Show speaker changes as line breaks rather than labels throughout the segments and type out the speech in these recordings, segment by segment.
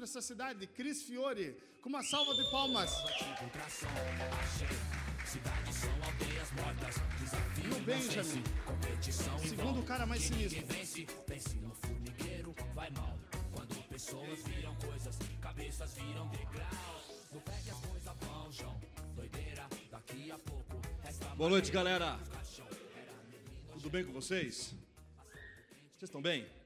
para essa cidade, Cris Fiore, com uma salva de palmas. E o Benjamin, segundo o cara mais sinistro. Pessoas viram coisas, cabeças viram degraus. No pé que as coisas vão, João. Doideira, daqui a pouco.
Boa noite, galera. Tudo bem com vocês? Vocês estão bem?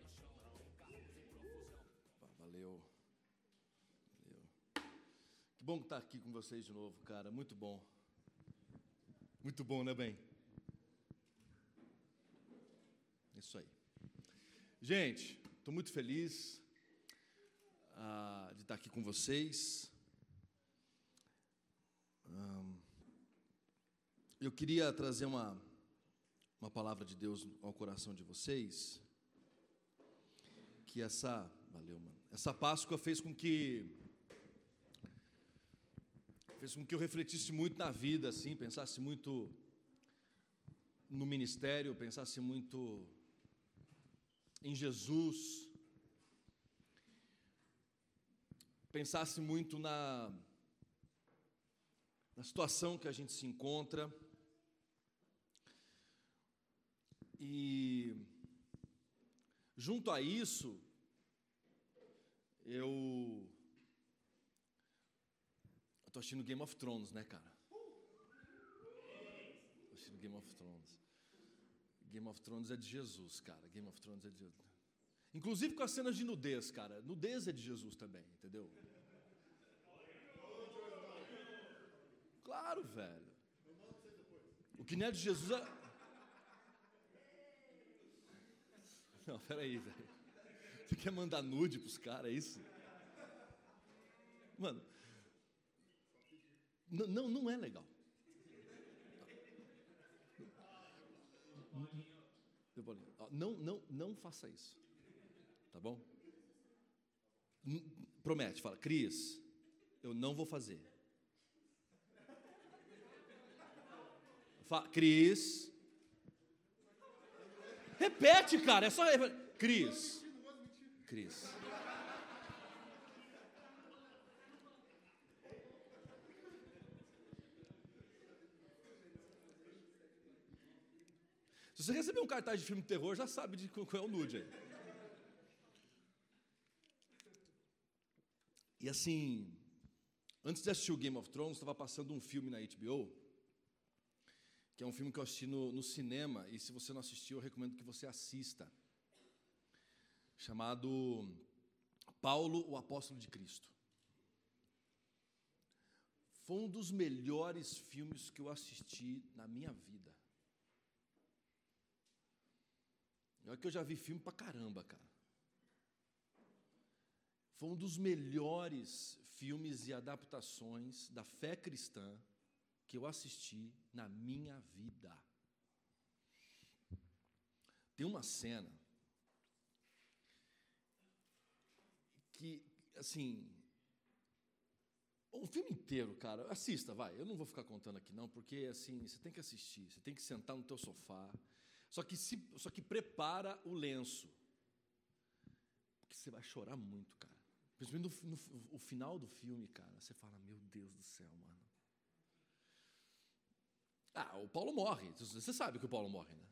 Bom estar aqui com vocês de novo, cara. Muito bom. Muito bom, né, bem? Isso aí. Gente, estou muito feliz ah, de estar aqui com vocês. eu queria trazer uma, uma palavra de Deus ao coração de vocês. Que essa, valeu, mano. Essa Páscoa fez com que fez com que eu refletisse muito na vida, assim, pensasse muito no ministério, pensasse muito em Jesus. pensasse muito na, na situação que a gente se encontra. E, junto a isso, eu. Estou assistindo Game of Thrones, né, cara? Estou assistindo Game of Thrones. Game of Thrones é de Jesus, cara. Game of Thrones é de Jesus. Inclusive com as cenas de nudez, cara. Nudez é de Jesus também, entendeu? Claro, velho. O que não é de Jesus é. Não, peraí, velho. Você quer mandar nude pros caras, é isso? Mano, não, não é legal. Não, não, não faça isso. Tá bom? Promete, fala, Cris, eu não vou fazer. Fala, Cris. Repete, cara, é só. Cris. Cris. Você receber um cartaz de filme de terror, já sabe de qual é o nude aí. E assim, antes de assistir o Game of Thrones, estava passando um filme na HBO, que é um filme que eu assisti no, no cinema, e se você não assistiu, eu recomendo que você assista, chamado Paulo, o Apóstolo de Cristo. Foi um dos melhores filmes que eu assisti na minha vida. É que eu já vi filme pra caramba, cara. Foi um dos melhores filmes e adaptações da fé cristã que eu assisti na minha vida. Tem uma cena que, assim, o filme inteiro, cara, assista, vai. Eu não vou ficar contando aqui não, porque assim, você tem que assistir, você tem que sentar no teu sofá. Só que se, só que prepara o lenço. Porque você vai chorar muito, cara. Principalmente no, no, o final do filme, cara, você fala, meu Deus do céu, mano. Ah, o Paulo morre. Você sabe que o Paulo morre, né?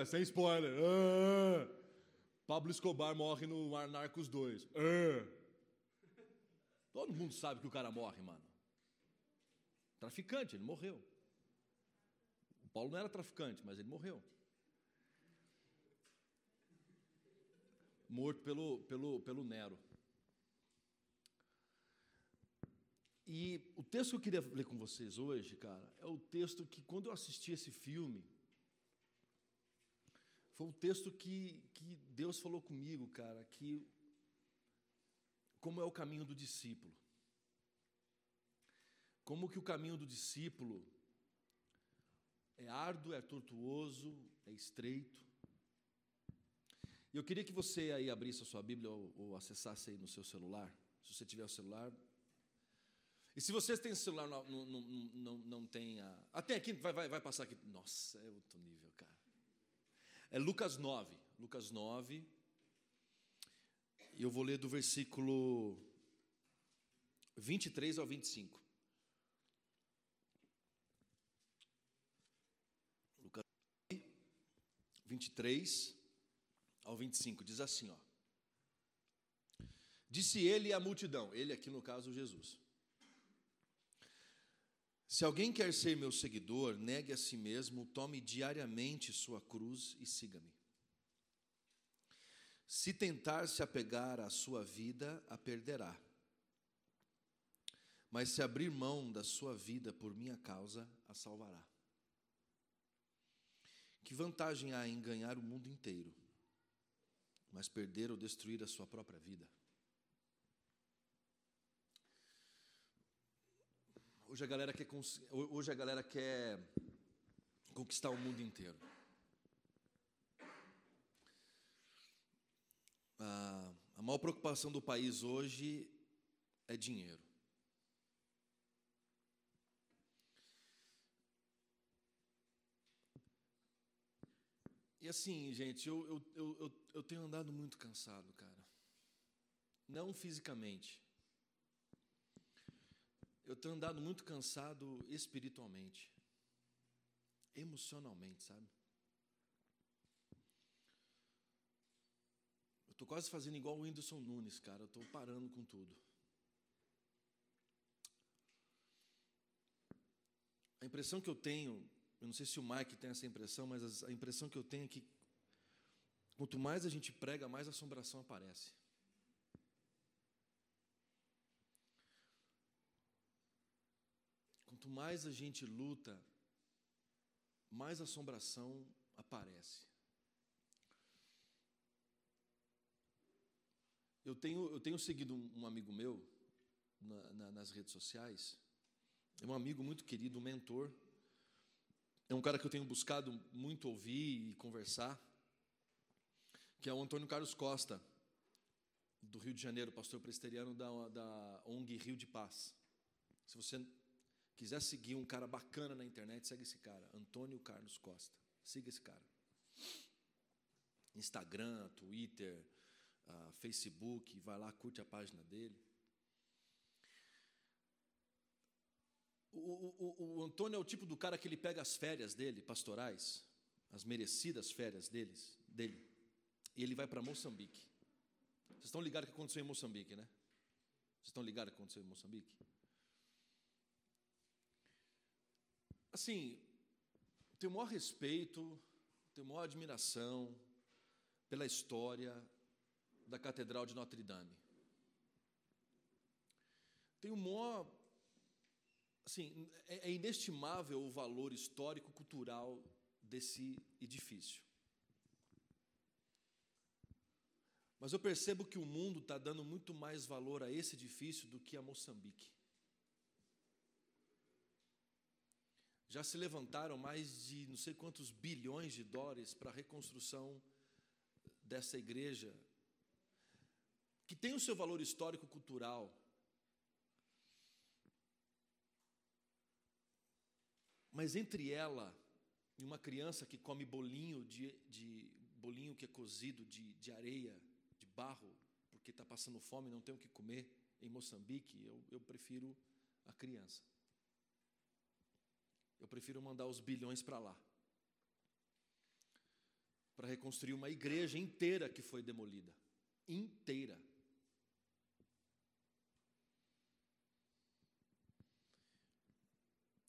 É, sem spoiler. É. Pablo Escobar morre no Narcos 2. É. Todo mundo sabe que o cara morre, mano. Traficante, ele morreu. Paulo não era traficante, mas ele morreu. morto pelo, pelo, pelo Nero. E o texto que eu queria ler com vocês hoje, cara, é o texto que, quando eu assisti esse filme, foi o texto que, que Deus falou comigo, cara, que como é o caminho do discípulo. Como que o caminho do discípulo é árduo, é tortuoso, é estreito. E eu queria que você aí abrisse a sua Bíblia ou, ou acessasse aí no seu celular, se você tiver o celular. E se vocês têm celular, não, não, não, não tem a... Até aqui, vai, vai, vai passar aqui. Nossa, é outro nível, cara. É Lucas 9. Lucas 9. E eu vou ler do versículo 23 ao 25. Lucas 23 ao 25 diz assim, ó. Disse ele à multidão, ele aqui no caso Jesus. Se alguém quer ser meu seguidor, negue a si mesmo, tome diariamente sua cruz e siga-me. Se tentar se apegar à sua vida, a perderá. Mas se abrir mão da sua vida por minha causa, a salvará. Que vantagem há em ganhar o mundo inteiro, mas perder ou destruir a sua própria vida? Hoje a galera quer, hoje a galera quer conquistar o mundo inteiro. A, a maior preocupação do país hoje é dinheiro. E assim, gente, eu, eu, eu, eu tenho andado muito cansado, cara. Não fisicamente. Eu tenho andado muito cansado espiritualmente, emocionalmente, sabe? Eu estou quase fazendo igual o Whindersson Nunes, cara. Eu estou parando com tudo. A impressão que eu tenho, eu não sei se o Mike tem essa impressão, mas a impressão que eu tenho é que quanto mais a gente prega, mais assombração aparece. Quanto mais a gente luta, mais assombração aparece. Eu tenho, eu tenho seguido um, amigo meu na, na, nas redes sociais, é um amigo muito querido, um mentor. É um cara que eu tenho buscado muito ouvir e conversar, que é o Antônio Carlos Costa, do Rio de Janeiro, pastor presbiteriano da, da ONG Rio de Paz. Se você quiser seguir um cara bacana na internet, segue esse cara, Antônio Carlos Costa. Siga esse cara. Instagram, Twitter, uh, Facebook, vai lá, curte a página dele. O, o, o, Antônio é o tipo do cara que ele pega as férias dele, pastorais, as merecidas férias deles, dele, e ele vai para Moçambique. Vocês estão ligados o que aconteceu em Moçambique, né? Vocês estão ligados o que aconteceu em Moçambique? assim, tenho o maior respeito, tenho a maior admiração pela história da Catedral de Notre Dame. Tenho o maior. Assim, é, inestimável o valor histórico-cultural desse edifício. Mas eu percebo que o mundo está dando muito mais valor a esse edifício do que a Moçambique. Já se levantaram mais de não sei quantos bilhões de dólares para a reconstrução dessa igreja, que tem o seu valor histórico-cultural. Mas entre ela e uma criança que come bolinho de, de bolinho que é cozido de, de areia, de barro, porque está passando fome e não tem o que comer em Moçambique, eu, eu prefiro a criança. Eu prefiro mandar os bilhões para lá para reconstruir uma igreja inteira que foi demolida inteira.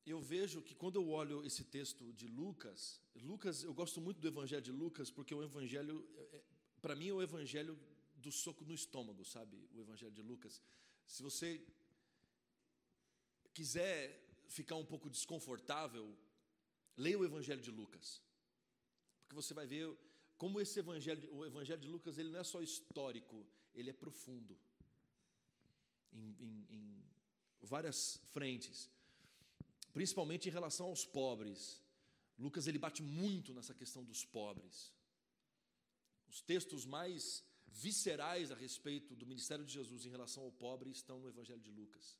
Eu vejo que quando eu olho esse texto de Lucas, Lucas, eu gosto muito do evangelho de Lucas porque o evangelho, é, é, para mim, é o evangelho do soco no estômago, sabe? O evangelho de Lucas. Se você quiser ficar um pouco desconfortável, leia o Evangelho de Lucas. Porque você vai ver como esse evangelho, o Evangelho de Lucas, ele não é só histórico, ele é profundo. Em, em, em várias frentes. Principalmente em relação aos pobres. Lucas ele bate muito nessa questão dos pobres. Os textos mais viscerais a respeito do ministério de Jesus em relação ao pobre estão no Evangelho de Lucas.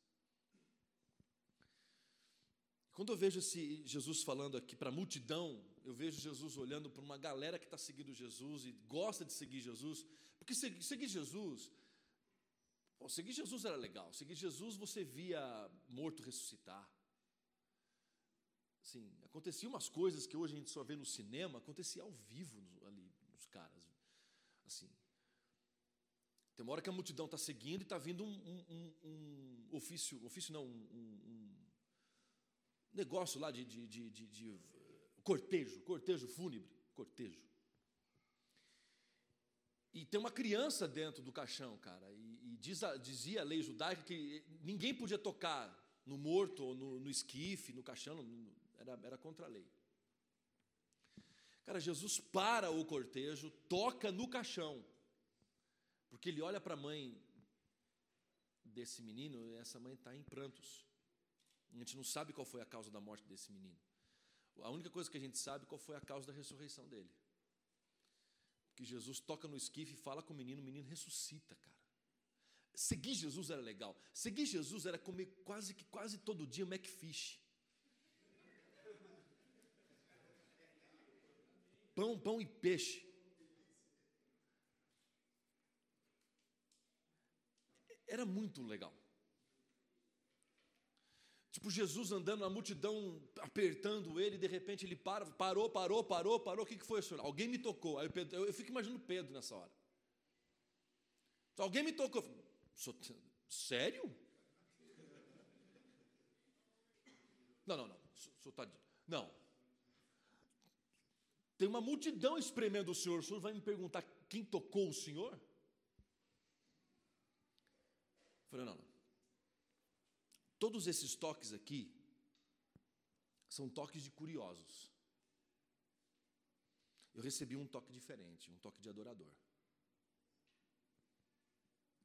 Quando eu vejo esse Jesus falando aqui para a multidão, eu vejo Jesus olhando para uma galera que está seguindo Jesus e gosta de seguir Jesus, porque seguir Jesus, bom, seguir Jesus era legal, seguir Jesus você via morto ressuscitar. Sim, acontecia umas coisas que hoje a gente só vê no cinema, acontecia ao vivo ali nos caras. Assim, tem uma hora que a multidão está seguindo e está vindo um, um, um, ofício, ofício não, um, negócio lá de, de, de, de, de cortejo, cortejo fúnebre, cortejo. E tem uma criança dentro do caixão, cara, e, e diz dizia a lei judaica que ninguém podia tocar no morto ou no, no esquife, no caixão, no, era, era contra a lei. Cara, Jesus para o cortejo, toca no caixão, porque ele olha para a mãe desse menino e essa mãe está em prantos. A gente não sabe qual foi a causa da morte desse menino. A única coisa que a gente sabe é qual foi a causa da ressurreição dele. Que Jesus toca no esquife e fala com o menino, o menino ressuscita, cara. Seguir Jesus era legal. Seguir Jesus era comer quase que quase todo dia McFish. Pão, pão e peixe. Era muito legal. Tipo, Jesus andando na multidão, apertando ele, de repente ele para, parou, parou, parou, parou. O que, que foi, senhor? Alguém me tocou. Aí Pedro, eu, eu fico imaginando Pedro nessa hora. Alguém me tocou. Sério? Não, não, não. Tá, não. Tem uma multidão espremendo o Senhor. O Senhor vai me perguntar quem tocou o Senhor? Eu falei, não, não. Todos esses toques aqui são toques de curiosos. Eu recebi um toque diferente, um toque de adorador.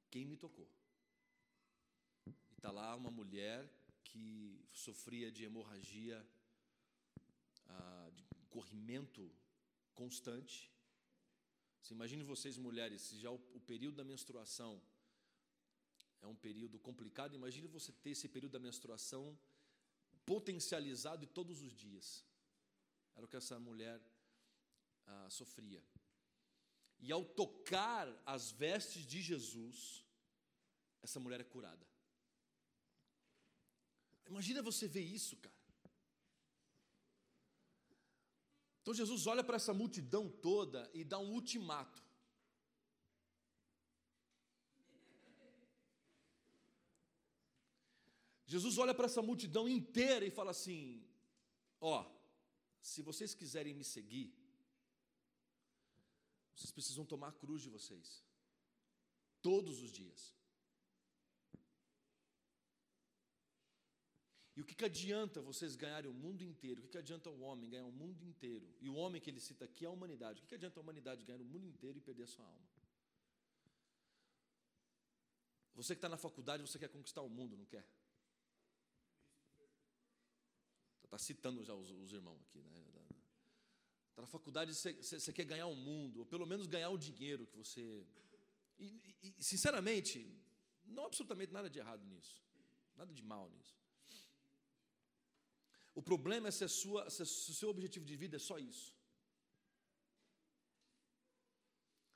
Quem me tocou? E está lá uma mulher que sofria de hemorragia, ah, de corrimento constante. Você imagine vocês, mulheres, se já o, o período da menstruação é um período complicado. Imagine você ter esse período da menstruação potencializado de todos os dias. Era o que essa mulher ah, sofria. E ao tocar as vestes de Jesus, essa mulher é curada. Imagina você ver isso, cara. Então Jesus olha para essa multidão toda e dá um ultimato. Jesus olha para essa multidão inteira e fala assim: Ó, se vocês quiserem me seguir, vocês precisam tomar a cruz de vocês, todos os dias. E o que, que adianta vocês ganharem o mundo inteiro? O que, que adianta o homem ganhar o mundo inteiro? E o homem que ele cita aqui é a humanidade. O que, que adianta a humanidade ganhar o mundo inteiro e perder a sua alma? Você que está na faculdade, você quer conquistar o mundo, não quer? Está citando já os, os, irmãos aqui, né? Está na faculdade, você, você, quer ganhar o mundo, ou pelo menos ganhar o dinheiro que você. E, e, sinceramente, não há absolutamente nada de errado nisso, nada de mal nisso. O problema é se, sua, se, o seu objetivo de vida é só isso.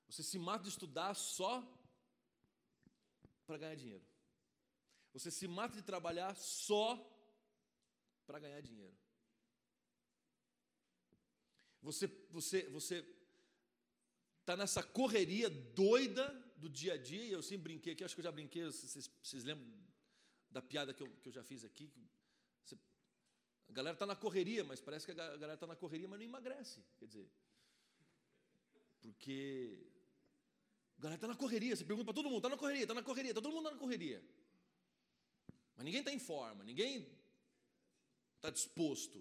Você se mata de estudar só para ganhar dinheiro. Você se mata de trabalhar só para ganhar dinheiro. Você você você está nessa correria doida do dia a dia, e eu sempre brinquei aqui, acho que eu já brinquei, vocês, vocês lembram da piada que eu, que eu já fiz aqui? Você, a galera está na correria, mas parece que a galera está na correria, mas não emagrece. Quer dizer, porque a galera está na correria, você pergunta para todo mundo, está na correria, está na correria, está todo mundo na correria. Mas ninguém está em forma, ninguém está disposto.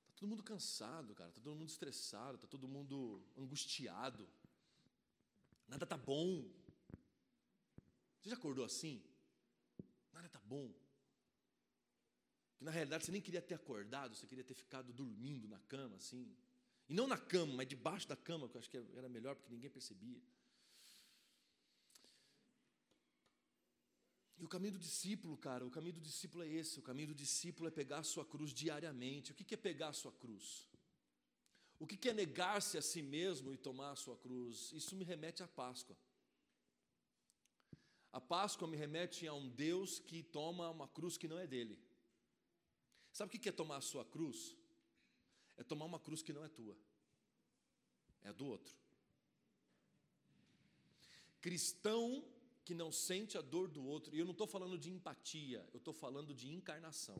Está todo mundo cansado, cara, está todo mundo estressado, está todo mundo angustiado. Nada está bom. Você já acordou assim? Nada está bom. Que na realidade você nem queria ter acordado, você queria ter ficado dormindo na cama, assim. E não na cama, mas debaixo da cama, que eu acho que era melhor porque ninguém percebia. E o caminho do discípulo, cara, o caminho do discípulo é esse. O caminho do discípulo é pegar a sua cruz diariamente. O que é pegar a sua cruz? O que é negar-se a si mesmo e tomar a sua cruz? Isso me remete à Páscoa. A Páscoa me remete a um Deus que toma uma cruz que não é dele. Sabe o que é tomar a sua cruz? É tomar uma cruz que não é tua, é a do outro. Cristão que não sente a dor do outro, e eu não estou falando de empatia, eu estou falando de encarnação.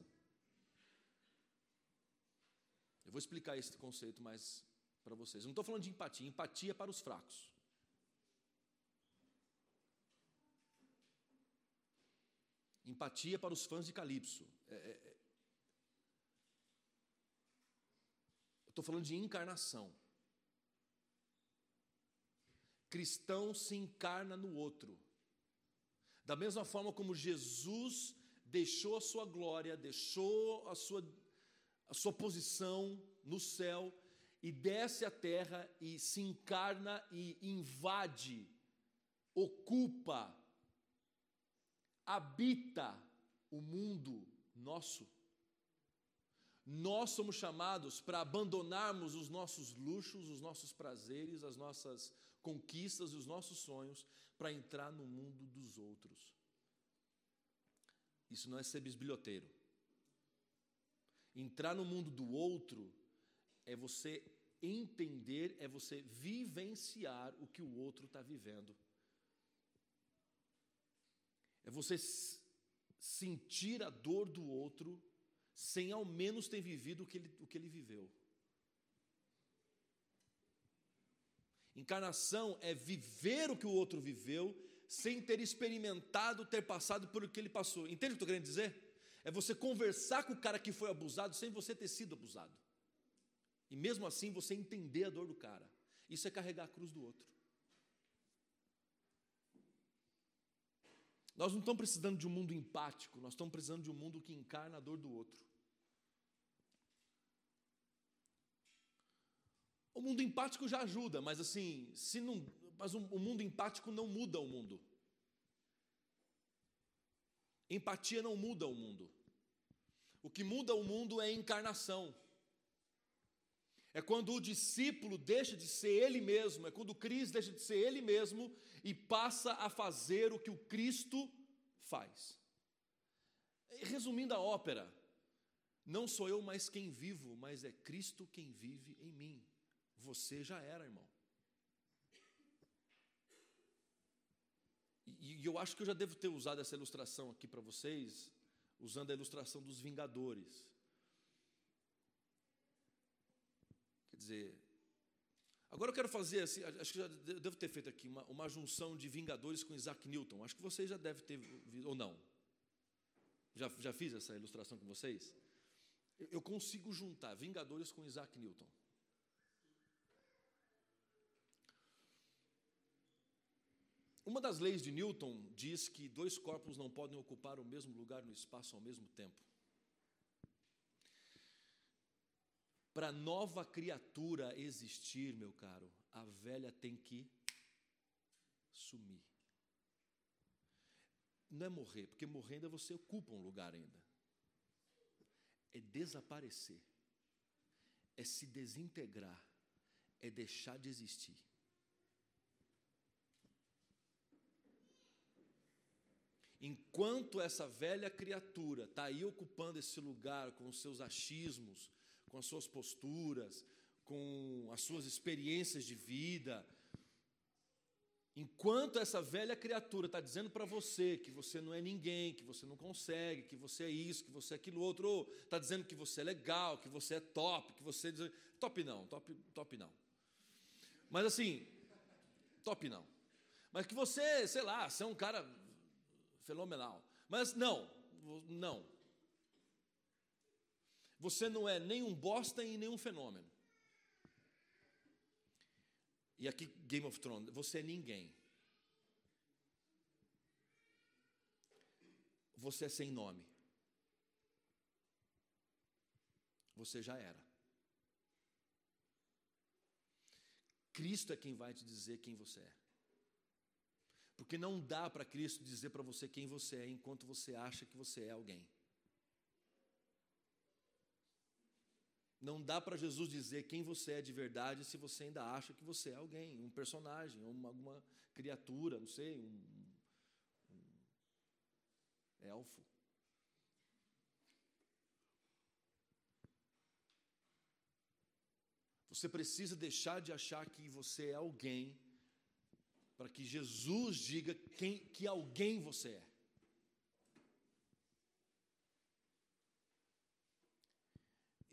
Eu vou explicar esse conceito mais para vocês. Eu não estou falando de empatia, empatia é para os fracos. Empatia para os fãs de Calypso. É, é, é. eu estou falando de encarnação. Cristão se encarna no outro. Da mesma forma como Jesus deixou a sua glória, deixou a sua, a sua posição no céu e desce à terra e se encarna e invade, ocupa, habita o mundo nosso. Nós somos chamados para abandonarmos os nossos luxos, os nossos prazeres, as nossas conquistas os nossos sonhos para entrar no mundo dos outros. Isso não é ser bisbilhoteiro. Entrar no mundo do outro é você entender, é você vivenciar o que o outro está vivendo. É você sentir a dor do outro sem ao menos ter vivido o que ele, o que ele viveu. Encarnação é viver o que o outro viveu sem ter experimentado, ter passado por o que ele passou. Entende o que eu estou querendo dizer? É você conversar com o cara que foi abusado sem você ter sido abusado. E mesmo assim você entender a dor do cara. Isso é carregar a cruz do outro. Nós não estamos precisando de um mundo empático, nós estamos precisando de um mundo que encarna a dor do outro. O mundo empático já ajuda, mas assim, se não, mas o, o mundo empático não muda o mundo. Empatia não muda o mundo. O que muda o mundo é encarnação. É quando o discípulo deixa de ser ele mesmo, é quando o Cristo deixa de ser ele mesmo e passa a fazer o que o Cristo faz. Resumindo a ópera, não sou eu mais quem vivo, mas é Cristo quem vive em mim. Você já era, irmão. E, eu acho que eu já devo ter usado essa ilustração aqui para vocês, usando a ilustração dos Vingadores. Quer dizer, agora eu quero fazer assim, acho que já devo ter feito aqui uma, uma junção de Vingadores com Isaac Newton. Acho que vocês já devem ter ou não. Já, já fiz essa ilustração com vocês? Eu, eu consigo juntar Vingadores com Isaac Newton. Uma das leis de Newton diz que dois corpos não podem ocupar o mesmo lugar no espaço ao mesmo tempo. Para nova criatura existir, meu caro, a velha tem que sumir. Não é morrer, porque morrendo você ocupa um lugar ainda. É desaparecer, é se desintegrar, é deixar de existir. Enquanto essa velha criatura está aí ocupando esse lugar com os seus achismos, com as suas posturas, com as suas experiências de vida, enquanto essa velha criatura está dizendo para você que você não é ninguém, que você não consegue, que você é isso, que você é aquilo outro, ou está dizendo que você é legal, que você é top, que você. Top não, top, top não. Mas assim, top não. Mas que você, sei lá, você é um cara fenomenal. Mas não, não. Você não é nem um bosta e nem um fenômeno. E aqui, Game of Thrones, você é ninguém. Você é sem nome. Você já era. Cristo é quem vai te dizer quem você é. Porque não dá para Cristo dizer para você quem você é enquanto você acha que você é alguém. Não dá para Jesus dizer quem você é de verdade se você ainda acha que você é alguém, um personagem, uma, uma criatura, não sei, um, um elfo. Você precisa deixar de achar que você é alguém para que Jesus diga quem, que alguém você é.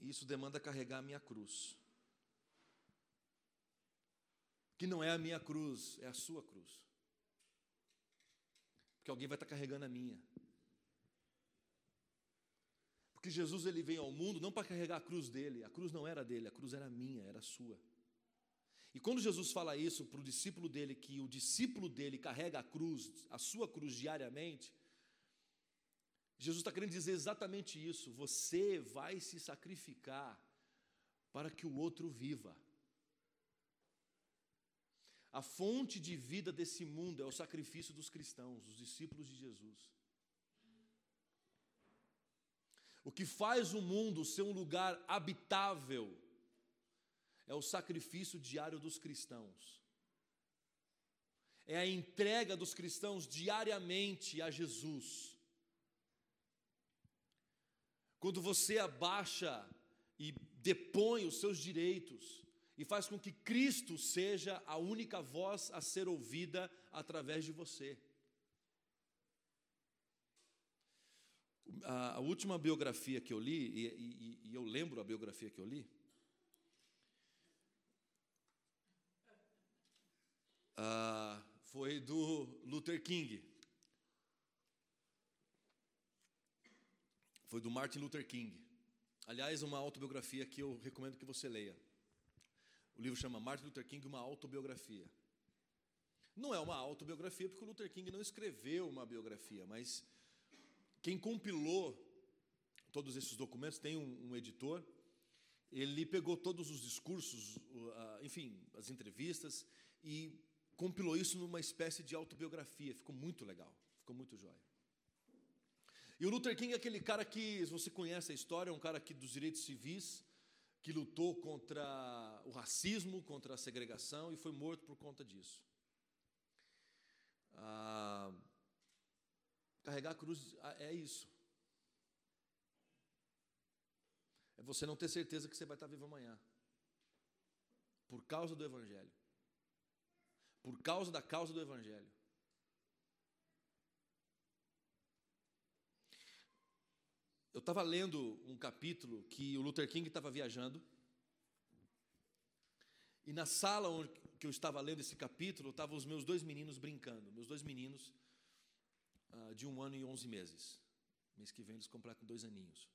Isso demanda carregar a minha cruz. Que não é a minha cruz, é a sua cruz. Porque alguém vai estar carregando a minha. Porque Jesus ele veio ao mundo não para carregar a cruz dele, a cruz não era dele, a cruz era minha, era sua. E quando Jesus fala isso para o discípulo dele, que o discípulo dele carrega a cruz, a sua cruz diariamente, Jesus está querendo dizer exatamente isso. Você vai se sacrificar para que o outro viva. A fonte de vida desse mundo é o sacrifício dos cristãos, dos discípulos de Jesus. O que faz o mundo ser um lugar habitável é o sacrifício diário dos cristãos. É a entrega dos cristãos diariamente a Jesus. Quando você abaixa e depõe os seus direitos e faz com que Cristo seja a única voz a ser ouvida através de você. A, última biografia que eu li, e, e, e eu lembro a biografia que eu li, ah, foi do Luther King. Foi do Martin Luther King. Aliás, uma autobiografia que eu recomendo que você leia. O livro chama Martin Luther King, uma autobiografia. Não é uma autobiografia porque o Luther King não escreveu uma biografia, mas quem compilou todos esses documentos tem um, um editor. Ele pegou todos os discursos, enfim, as entrevistas e compilou isso numa espécie de autobiografia. Ficou muito legal, ficou muito jóia. E o Luther King é aquele cara que, se você conhece a história, é um cara que dos direitos civis, que lutou contra o racismo, contra a segregação e foi morto por conta disso. Ah, carregar a cruz ah, é isso. É você não ter certeza que você vai estar vivo amanhã. Por causa do Evangelho por causa da causa do Evangelho. Eu estava lendo um capítulo que o Luther King estava viajando, e na sala onde eu estava lendo esse capítulo, estavam os meus dois meninos brincando, meus dois meninos uh, de um ano e onze meses. Mês que vem eles completam dois aninhos.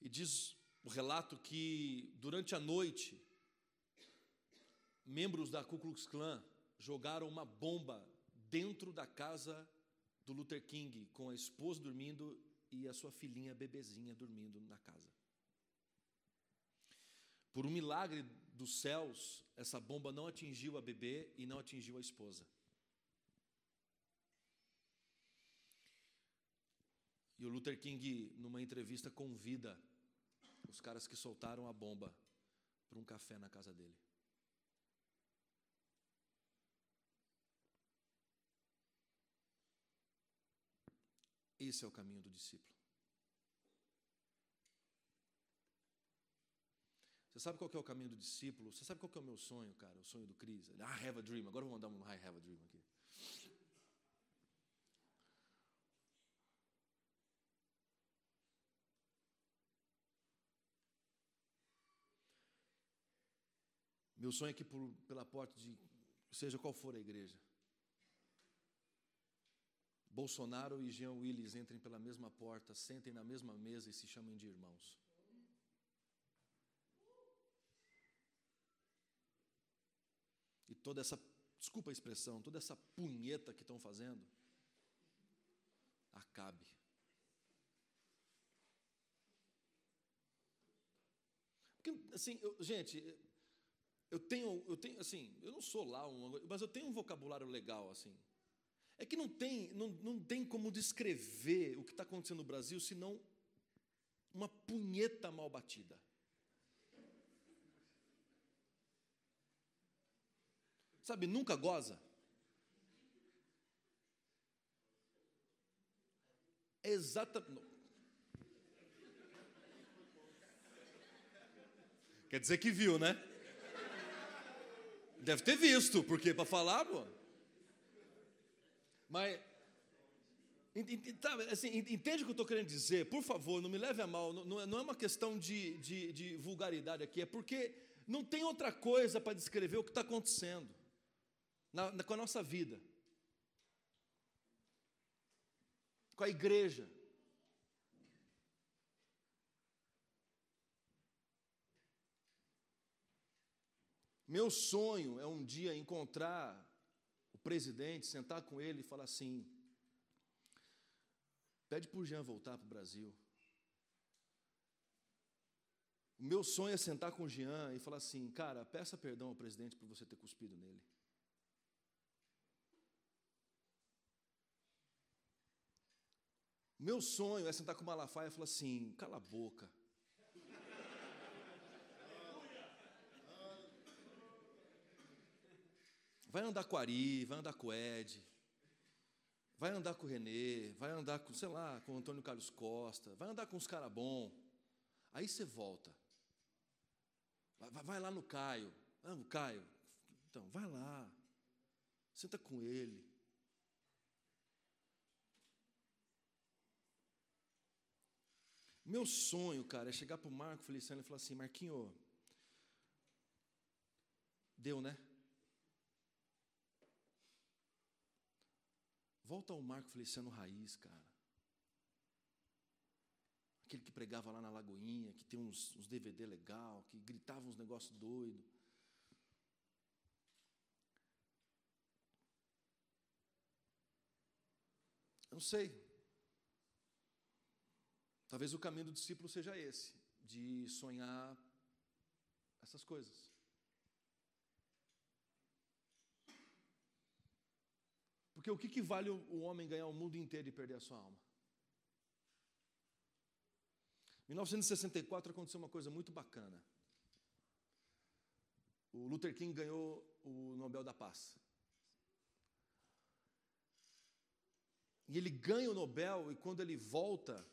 E diz o relato que durante a noite membros da Ku Klux Klan jogaram uma bomba dentro da casa do Luther King, com a esposa dormindo e a sua filhinha bebezinha dormindo na casa. Por um milagre dos céus, essa bomba não atingiu a bebê e não atingiu a esposa. E o Luther King, numa entrevista, convida os caras que soltaram a bomba para um café na casa dele. Esse é o caminho do discípulo. Você sabe qual é o caminho do discípulo? Você sabe qual é o meu sonho, cara? O sonho do Cris? Ah, have a dream. Agora eu vou mandar um I have a dream aqui. Meu sonho é que por, pela porta de seja qual for a igreja, Bolsonaro e Jean Willis entrem pela mesma porta, sentem na mesma mesa e se chamem de irmãos. E toda essa, desculpa a expressão, toda essa punheta que estão fazendo, acabe. Porque, assim, eu, gente, eu tenho, eu tenho, assim, eu não sou lá, um, mas eu tenho um vocabulário legal, assim. É que não tem, não, não tem como descrever o que está acontecendo no Brasil senão uma punheta mal batida. Sabe, nunca goza. Exatamente. Quer dizer que viu, né? Deve ter visto, porque para falar, pô. Mas assim, entende o que eu estou querendo dizer? Por favor, não me leve a mal. Não, é, não é uma questão de, de, de vulgaridade aqui, é porque não tem outra coisa para descrever o que está acontecendo na, na, com a nossa vida, com a igreja. Meu sonho é um dia encontrar presidente, sentar com ele e falar assim: pede para o Jean voltar para o Brasil. O meu sonho é sentar com o Jean e falar assim: cara, peça perdão ao presidente por você ter cuspido nele. Meu sonho é sentar com o Malafaia e falar assim: cala a boca. Vai andar com Ari, vai andar com Ed, vai andar com o Renê, vai andar com, sei lá, com o Antônio Carlos Costa, vai andar com os caras bons. Aí você volta. Vai, vai, lá no Caio. Ah, o Caio. Então, vai lá. Senta com ele. Meu sonho, cara, é chegar para o Marco Feliciano e falar assim: Marquinho, deu, né? Volta ao Marco Feliciano Raiz, cara. Aquele que pregava lá na Lagoinha, que tem uns, uns DVD legal, que gritava uns negócios doidos. Eu não sei. Talvez o caminho do discípulo seja esse, de sonhar essas coisas. Porque o que, que vale o homem ganhar o mundo inteiro e perder a sua alma? Em 1964 aconteceu uma coisa muito bacana. O Luther King ganhou o Nobel da Paz. E ele ganha o Nobel, e quando ele volta,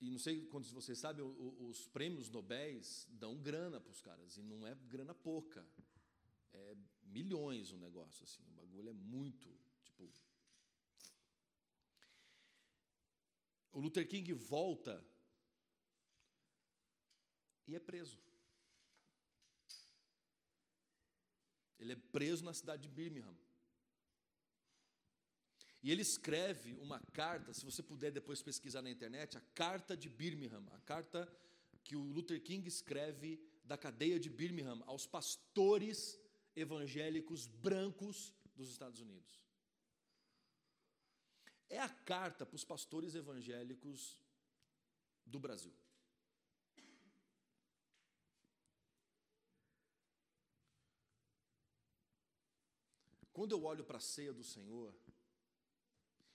e não sei quantos de vocês sabem, os prêmios Nobéis dão grana para os caras, e não é grana pouca. É milhões o negócio, assim, o bagulho é muito O Luther King volta e é preso. Ele é preso na cidade de Birmingham. E ele escreve uma carta, se você puder depois pesquisar na internet, a carta de Birmingham, a carta que o Luther King escreve da cadeia de Birmingham aos pastores evangélicos brancos dos Estados Unidos é a carta para os pastores evangélicos do Brasil. Quando eu olho para a ceia do Senhor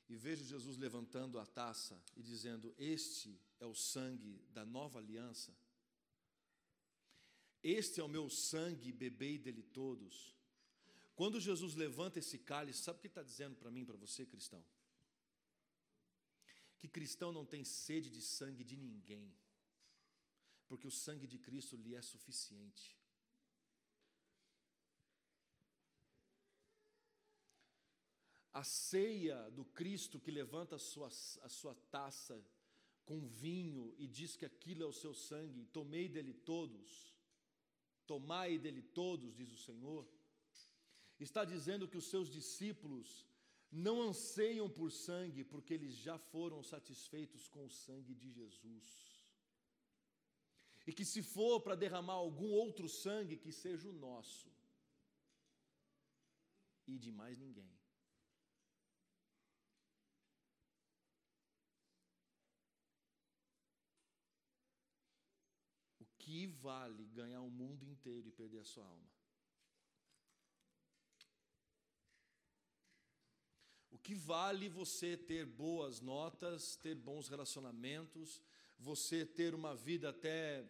e vejo Jesus levantando a taça e dizendo: Este é o sangue da nova aliança, este é o meu sangue, bebei dele todos. Quando Jesus levanta esse cálice, sabe o que está dizendo para mim, para você, cristão? Que cristão não tem sede de sangue de ninguém, porque o sangue de Cristo lhe é suficiente. A ceia do Cristo que levanta a sua, a sua taça com vinho e diz que aquilo é o seu sangue, tomei dele todos, tomai dele todos, diz o Senhor, está dizendo que os seus discípulos não anseiam por sangue, porque eles já foram satisfeitos com o sangue de Jesus. E que se for para derramar algum outro sangue, que seja o nosso, e de mais ninguém. O que vale ganhar o mundo inteiro e perder a sua alma? O que vale você ter boas notas, ter bons relacionamentos, você ter uma vida até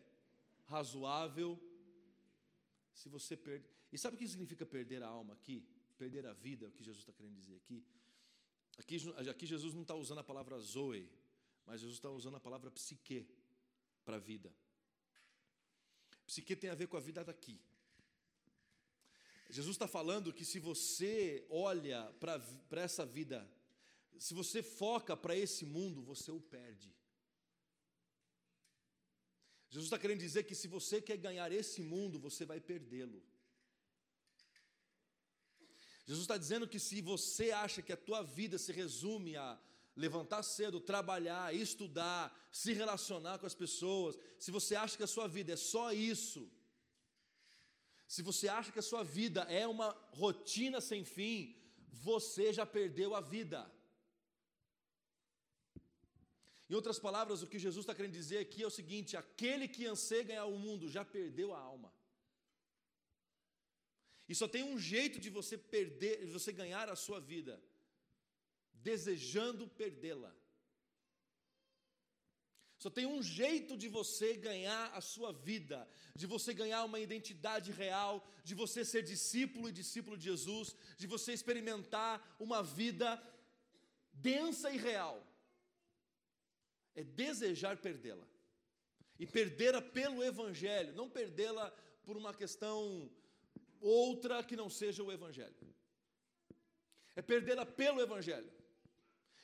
razoável, se você perde. E sabe o que significa perder a alma aqui? Perder a vida, o que Jesus está querendo dizer aqui? Aqui, aqui Jesus não está usando a palavra zoe, mas Jesus está usando a palavra psique para a vida. Psique tem a ver com a vida daqui. Jesus está falando que se você olha para essa vida, se você foca para esse mundo, você o perde. Jesus está querendo dizer que se você quer ganhar esse mundo, você vai perdê-lo. Jesus está dizendo que se você acha que a tua vida se resume a levantar cedo, trabalhar, estudar, se relacionar com as pessoas, se você acha que a sua vida é só isso, se você acha que a sua vida é uma rotina sem fim, você já perdeu a vida. Em outras palavras, o que Jesus está querendo dizer aqui é o seguinte: aquele que anseia ganhar o mundo já perdeu a alma. E só tem um jeito de você perder, de você ganhar a sua vida, desejando perdê-la. Só tem um jeito de você ganhar a sua vida, de você ganhar uma identidade real, de você ser discípulo e discípulo de Jesus, de você experimentar uma vida densa e real. É desejar perdê-la. E perdê-la pelo Evangelho, não perdê-la por uma questão outra que não seja o Evangelho. É perdê-la pelo Evangelho.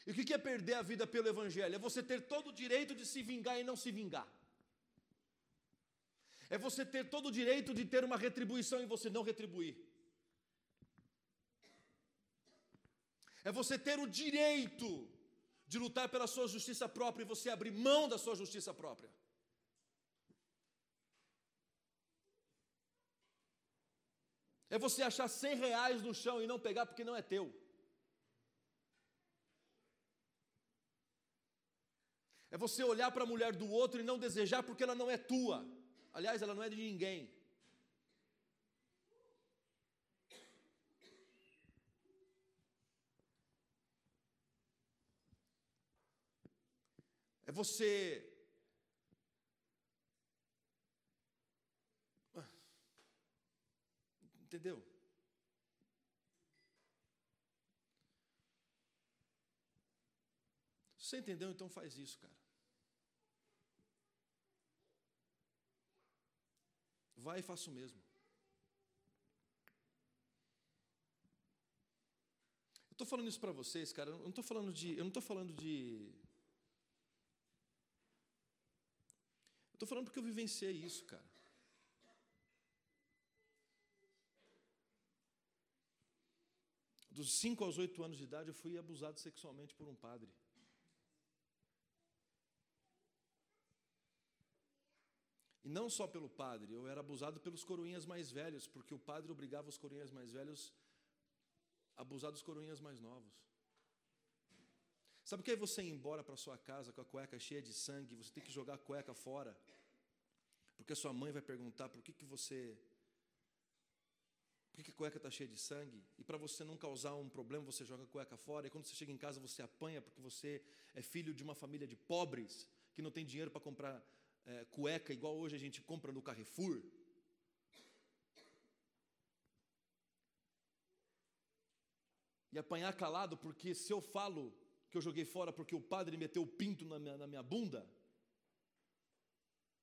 E o que é perder a vida pelo Evangelho? É você ter todo o direito de se vingar e não se vingar. É você ter todo o direito de ter uma retribuição e você não retribuir. É você ter o direito de lutar pela sua justiça própria e você abrir mão da sua justiça própria. É você achar 100 reais no chão e não pegar porque não é teu. É você olhar para a mulher do outro e não desejar porque ela não é tua. Aliás, ela não é de ninguém. É você Entendeu? Você entendeu? Então faz isso, cara. Vai e faça o mesmo. Eu estou falando isso para vocês, cara. Eu não estou falando de. Eu não estou falando de. Eu estou falando porque eu vivenciei isso, cara. Dos 5 aos 8 anos de idade, eu fui abusado sexualmente por um padre. E não só pelo padre, eu era abusado pelos coroinhas mais velhos, porque o padre obrigava os coroinhas mais velhos a abusar dos coroinhas mais novos. Sabe o que é você ir embora para sua casa com a cueca cheia de sangue, você tem que jogar a cueca fora? Porque sua mãe vai perguntar por que, que você por que a cueca está cheia de sangue? E para você não causar um problema, você joga a cueca fora. E quando você chega em casa, você apanha porque você é filho de uma família de pobres que não tem dinheiro para comprar é, cueca igual hoje a gente compra no Carrefour. E apanhar calado porque se eu falo que eu joguei fora porque o padre meteu o pinto na minha, na minha bunda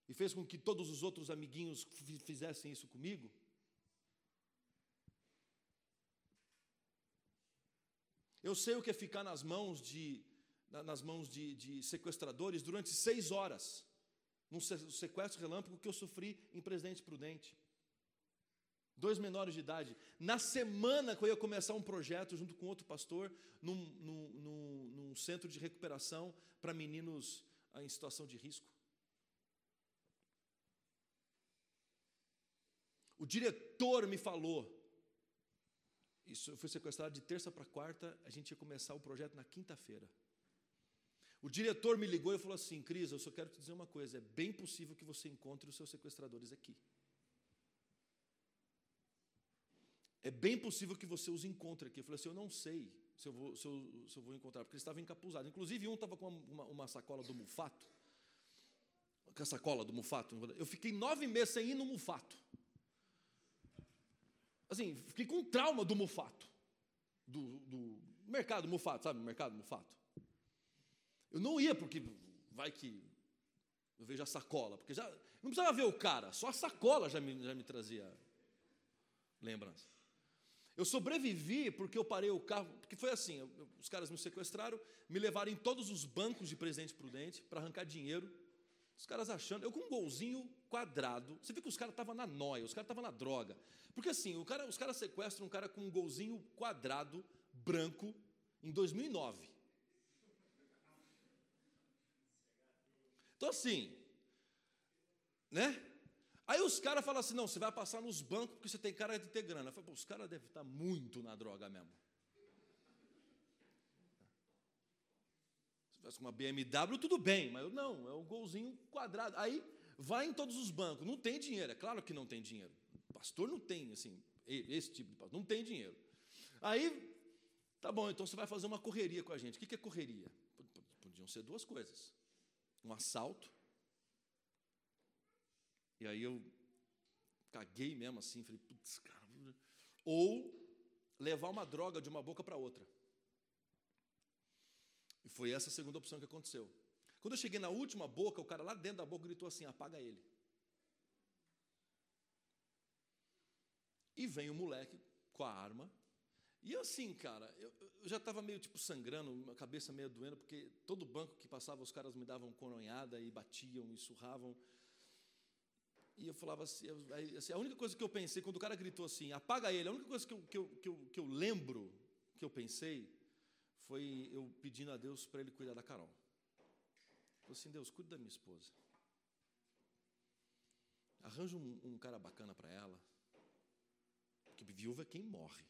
e fez com que todos os outros amiguinhos fizessem isso comigo, Eu sei o que é ficar nas mãos de, nas mãos de, de sequestradores durante seis horas, num sequestro relâmpago que eu sofri em Presidente Prudente. Dois menores de idade. Na semana que eu ia começar um projeto junto com outro pastor, num, num, num, num centro de recuperação para meninos em situação de risco. O diretor me falou isso, eu fui sequestrado de terça para quarta, a gente ia começar o projeto na quinta-feira. O diretor me ligou e falou assim: Cris, eu só quero te dizer uma coisa: é bem possível que você encontre os seus sequestradores aqui. É bem possível que você os encontre aqui. Eu falei assim: eu não sei se eu vou, se eu, se eu vou encontrar, porque eles estavam encapuzados. Inclusive, um estava com uma, uma, sacola do mufato. Com a sacola do mufato. Eu fiquei nove meses sem ir no mufato. Assim, fiquei com trauma do mufato. Do, do mercado mufato, sabe? Mercado mufato. Eu não ia porque vai que eu vejo a sacola, porque já não precisava ver o cara, só a sacola já me, já me trazia lembrança. Eu sobrevivi porque eu parei o carro, porque foi assim: eu, os caras me sequestraram, me levaram em todos os bancos de Presidente Prudente para arrancar dinheiro. Os caras achando, eu com um golzinho quadrado, você vê que os caras estavam na noia, os caras estavam na droga. Porque assim, cara, os caras sequestram um cara com um golzinho quadrado, branco, em 2009. Então assim, né? Aí os caras falam assim: não, você vai passar nos bancos porque você tem cara de ter grana. Eu falo, os caras devem estar muito na droga mesmo. Se tivesse uma BMW, tudo bem, mas eu, não, é um golzinho quadrado. Aí vai em todos os bancos, não tem dinheiro, é claro que não tem dinheiro. Pastor não tem, assim, esse tipo de pastor, não tem dinheiro. Aí, tá bom, então você vai fazer uma correria com a gente. O que é correria? Podiam ser duas coisas: um assalto e aí eu caguei mesmo assim, falei, putz, cara. Ou levar uma droga de uma boca para outra. E foi essa a segunda opção que aconteceu. Quando eu cheguei na última boca, o cara lá dentro da boca gritou assim: apaga ele. E vem o moleque com a arma. E assim, cara, eu, eu já estava meio tipo sangrando, a cabeça meio doendo, porque todo banco que passava os caras me davam coronhada e batiam e surravam. E eu falava assim, assim, a única coisa que eu pensei, quando o cara gritou assim, apaga ele, a única coisa que eu, que eu, que eu, que eu lembro, que eu pensei, foi eu pedindo a Deus para ele cuidar da Carol. Falei assim, Deus, cuida da minha esposa. Arranja um, um cara bacana para ela. Porque viúva é quem morre.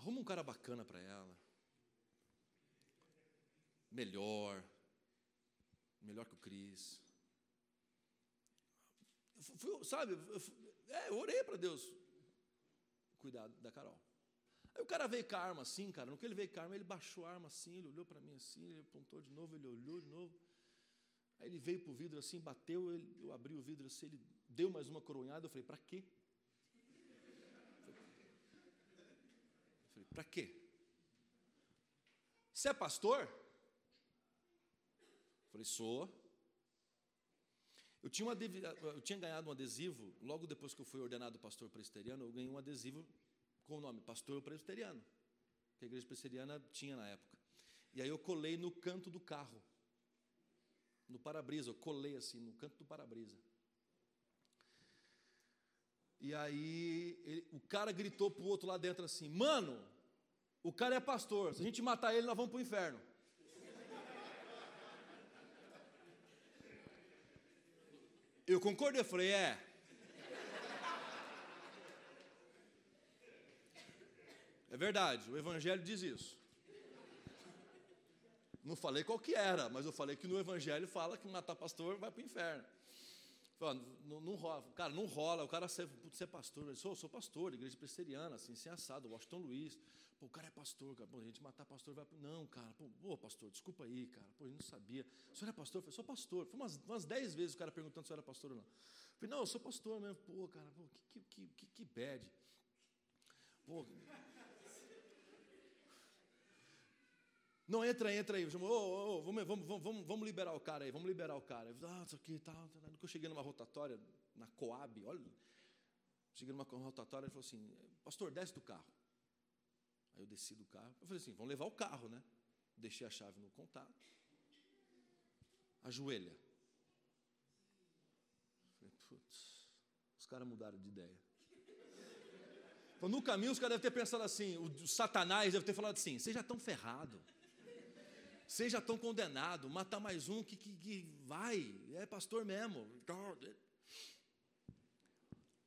Arruma um cara bacana para ela. Melhor. Melhor que o Cris. Sabe, é, eu orei para Deus cuidar da Carol. Aí o cara veio com a arma assim, cara, no que ele veio com a arma, ele baixou a arma assim, ele olhou para mim assim, ele apontou de novo, ele olhou de novo. Aí ele veio para o vidro assim, bateu, ele, eu abri o vidro assim, ele deu mais uma coronhada, eu falei, para quê? Eu falei, para quê? Você é pastor? Eu falei, sou. Eu tinha, uma, eu tinha ganhado um adesivo, logo depois que eu fui ordenado pastor presbiteriano, eu ganhei um adesivo com o nome Pastor Presbiteriano, que a igreja presbiteriana tinha na época. E aí eu colei no canto do carro, no para-brisa, eu colei assim, no canto do para-brisa. E aí ele, o cara gritou para o outro lá dentro assim: Mano, o cara é pastor, se a gente matar ele, nós vamos para o inferno. Eu concordei, eu falei, é. É verdade, o Evangelho diz isso. Não falei qual que era, mas eu falei que no Evangelho fala que matar pastor vai para o inferno. Falei, não, não, rola. Cara, não rola. O cara ser, ser pastor. Eu sou, sou pastor, igreja presbiteriana, assim, sem assado, Washington Luiz. Pô, o cara é pastor, cara. Pô, a gente matar pastor vai. Não, cara. Pô, pô, pastor, desculpa aí, cara. Pô, eu não sabia. O senhor é pastor? Eu falei, sou pastor. Foi umas, umas dez vezes o cara perguntando se eu era pastor ou não. Eu falei, não, eu sou pastor mesmo. Pô, cara, pô, que, que, que, que bad. Pô. Não, entra, entra aí. Oh, oh, vamos, vamos, vamos, vamos liberar o cara aí, vamos liberar o cara. Ah, isso aqui tal. Tá, tá. eu cheguei numa rotatória, na Coab, olha. Cheguei numa rotatória e falou assim: Pastor, desce do carro. Aí eu desci do carro. Eu falei assim: vamos levar o carro, né? Deixei a chave no contato. Ajoelha. Falei, putz, os caras mudaram de ideia. no caminho, os caras devem ter pensado assim: o Satanás deve ter falado assim: vocês já estão ferrados. Vocês já estão condenados. Matar mais um que, que, que vai. É pastor mesmo.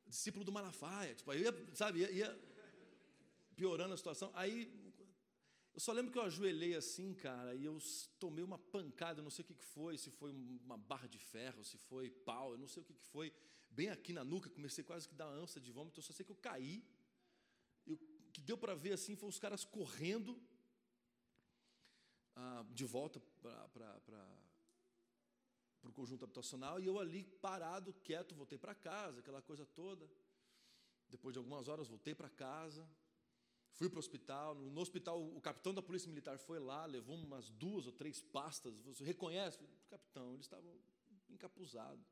Discípulo do Malafaia. Tipo, ia, sabe, ia, ia piorando a situação. Aí Eu só lembro que eu ajoelhei assim, cara, e eu tomei uma pancada, não sei o que que foi, se foi uma barra de ferro, se foi pau, eu não sei o que que foi, bem aqui na nuca, comecei quase que dar ânsia de vômito, eu só sei que eu caí. E o que deu para ver assim foi os caras correndo ah, de volta para o conjunto habitacional e eu ali parado, quieto, voltei para casa, aquela coisa toda. Depois de algumas horas, voltei para casa, fui para o hospital. No, hospital, o capitão da Polícia Militar foi lá, levou umas duas ou três pastas. Você reconhece? Capitão, eles estavam encapuzados.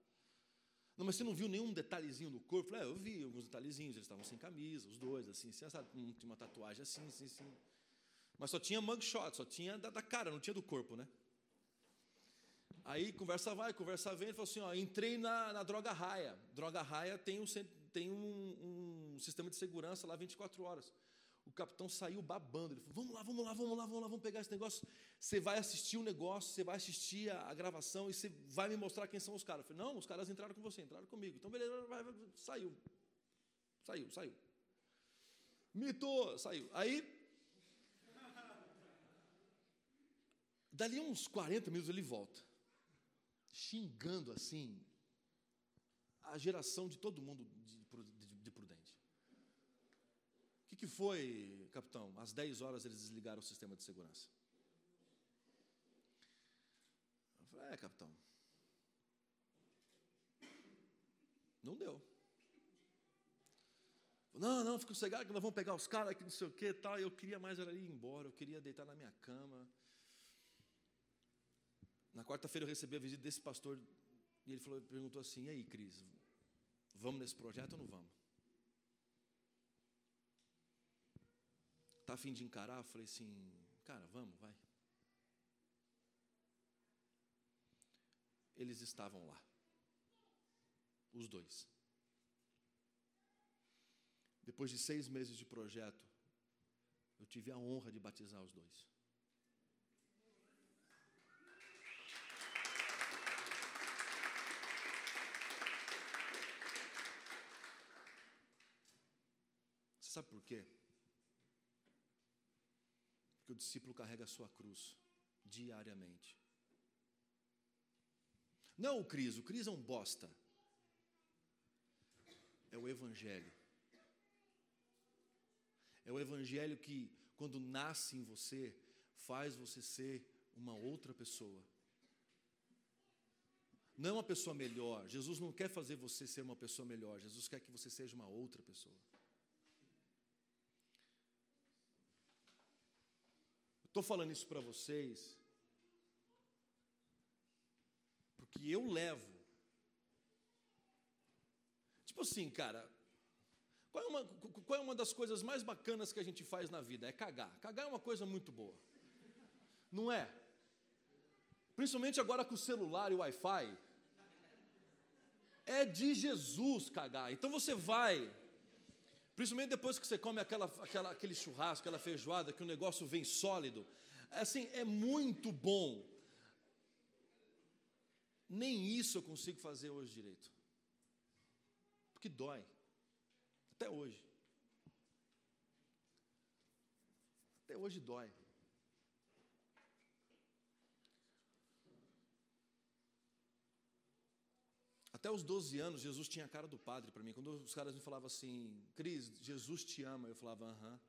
Não, mas você não viu nenhum detalhezinho no corpo? Falei, é, eu vi alguns detalhezinhos, eles estavam sem camisa, os dois, assim, assim, sabe? Um tinha uma tatuagem assim, assim, assim. Mas só tinha mugshot, só tinha da, da cara, não tinha do corpo, né? Aí conversa vai, conversa vem, ele falou assim: ó, entrei na, na Droga Raia. Droga Raia tem, um, tem um, um sistema de segurança lá 24 horas. O capitão saiu babando. Ele falou: vamos lá, vamos lá, vamos lá, vamos lá, vamos pegar esse negócio. Você vai assistir o negócio, você vai assistir a, a gravação e você vai me mostrar quem são os caras. Eu falei: não, os caras entraram com você, entraram comigo. Então, beleza, vai, vai, saiu. Saiu, saiu. Mitou, saiu. Aí. Dali uns 40 minutos ele volta xingando assim a geração de todo mundo de, de, de prudente. O que, que foi, capitão? Às 10 horas eles desligaram o sistema de segurança. Eu falei, é, capitão. Não deu. Não, não, fica sossegado que nós vamos pegar os caras que não sei o que tal. Eu queria mais ir embora, eu queria deitar na minha cama. Na quarta-feira eu recebi a visita desse pastor e ele falou, perguntou assim: e aí, Cris, vamos nesse projeto ou não vamos? Está a fim de encarar? Eu falei assim: cara, vamos, vai. Eles estavam lá, os dois. Depois de seis meses de projeto, eu tive a honra de batizar os dois. Sabe por quê? Porque o discípulo carrega a sua cruz diariamente. Não o Cris, o Cris é um bosta. É o Evangelho. É o Evangelho que, quando nasce em você, faz você ser uma outra pessoa. Não uma pessoa melhor. Jesus não quer fazer você ser uma pessoa melhor. Jesus quer que você seja uma outra pessoa. Estou falando isso para vocês porque eu levo. Tipo assim, cara, qual é, uma, qual é uma das coisas mais bacanas que a gente faz na vida? É cagar. Cagar é uma coisa muito boa. Não é? Principalmente agora com o celular e o Wi-Fi. É de Jesus cagar. Então você vai Principalmente depois que você come aquela, aquela, aquele churrasco, aquela feijoada, que o negócio vem sólido. Assim, é muito bom. Nem isso eu consigo fazer hoje direito. Porque dói. Até hoje. Até hoje dói. Até os 12 anos, Jesus tinha a cara do padre para mim. Quando os caras me falavam assim, Cris, Jesus te ama, eu falava, aham.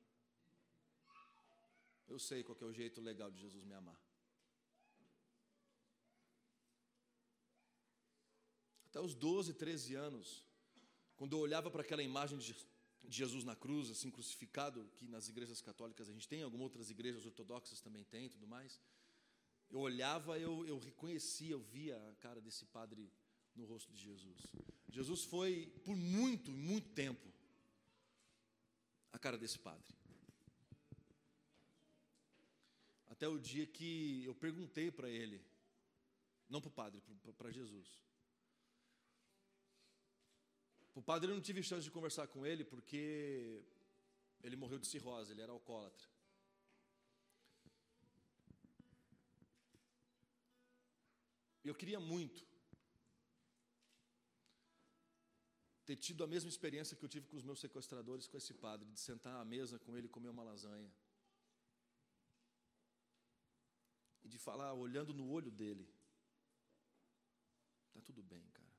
Eu sei qual é o jeito legal de Jesus me amar. Até os 12, 13 anos, quando eu olhava para aquela imagem de Jesus na cruz, assim, crucificado, que nas igrejas católicas a gente tem, algumas outras igrejas ortodoxas também tem tudo mais, eu olhava, eu, eu reconhecia, eu via a cara desse padre no rosto de Jesus. Jesus foi, por muito, muito tempo, a cara desse padre. Até o dia que eu perguntei para ele, não para o padre, para Jesus. O padre eu não tive chance de conversar com ele porque ele morreu de cirrose, ele era alcoólatra. Eu queria muito ter tido a mesma experiência que eu tive com os meus sequestradores, com esse padre, de sentar à mesa com ele e comer uma lasanha. e de falar, olhando no olho dele: Está tudo bem, cara.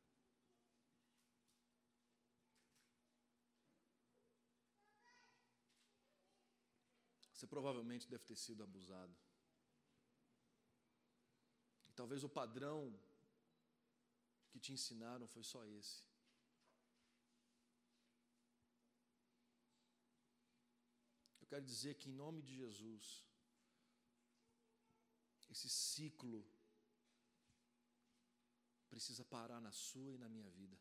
Você provavelmente deve ter sido abusado. E talvez o padrão que te ensinaram foi só esse. Quero dizer que, em nome de Jesus, esse ciclo precisa parar na sua e na minha vida.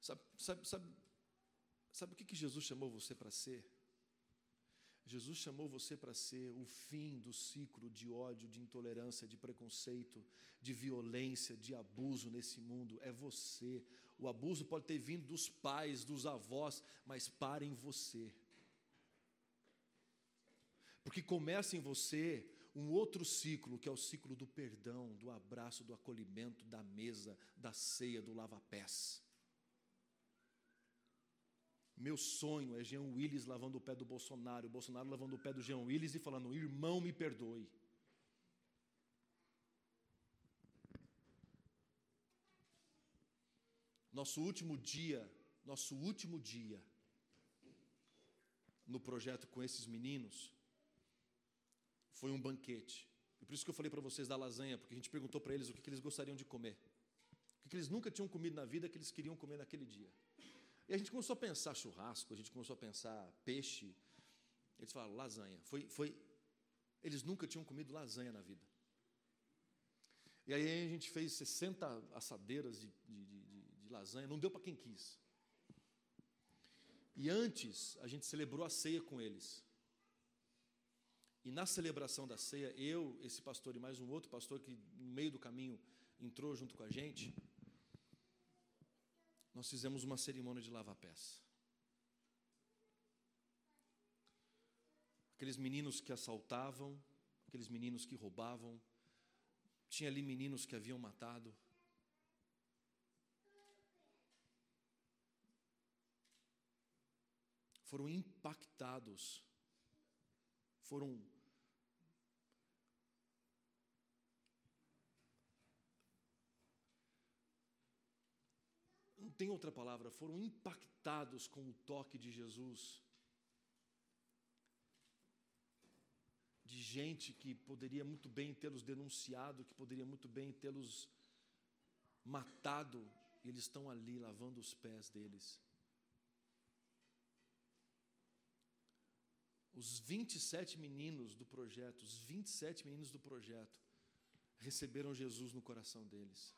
Sabe, sabe, sabe, sabe o que, que Jesus chamou você para ser? Jesus chamou você para ser o fim do ciclo de ódio, de intolerância, de preconceito, de violência, de abuso nesse mundo. É você. O abuso pode ter vindo dos pais, dos avós, mas para em você. Porque começa em você um outro ciclo, que é o ciclo do perdão, do abraço, do acolhimento, da mesa, da ceia, do lava-pés. Meu sonho é Jean Willis lavando o pé do Bolsonaro, o Bolsonaro lavando o pé do Jean Willis e falando: irmão, me perdoe. Nosso último dia, nosso último dia no projeto com esses meninos foi um banquete. E por isso que eu falei para vocês da lasanha, porque a gente perguntou para eles o que, que eles gostariam de comer. O que, eles nunca tinham comido na vida que eles queriam comer naquele dia. E a gente começou a pensar churrasco, a gente começou a pensar peixe. Eles falaram lasanha. Foi, foi, eles nunca tinham comido lasanha na vida. E aí a gente fez 60 assadeiras de, de, de, de lasanha, não deu para quem quis. E antes a gente celebrou a ceia com eles. E na celebração da ceia, eu, esse pastor e mais um outro pastor que no meio do caminho entrou junto com a gente, nós fizemos uma cerimônia de lava-pés. Aqueles meninos que assaltavam, aqueles meninos que roubavam, tinha ali meninos que haviam matado. Foram impactados, foram tem outra palavra, foram impactados com o toque de Jesus. De gente que poderia muito bem tê-los denunciado, que poderia muito bem tê-los matado, e eles estão ali lavando os pés deles. Os 27 meninos do projeto, os 27 meninos do projeto, receberam Jesus no coração deles.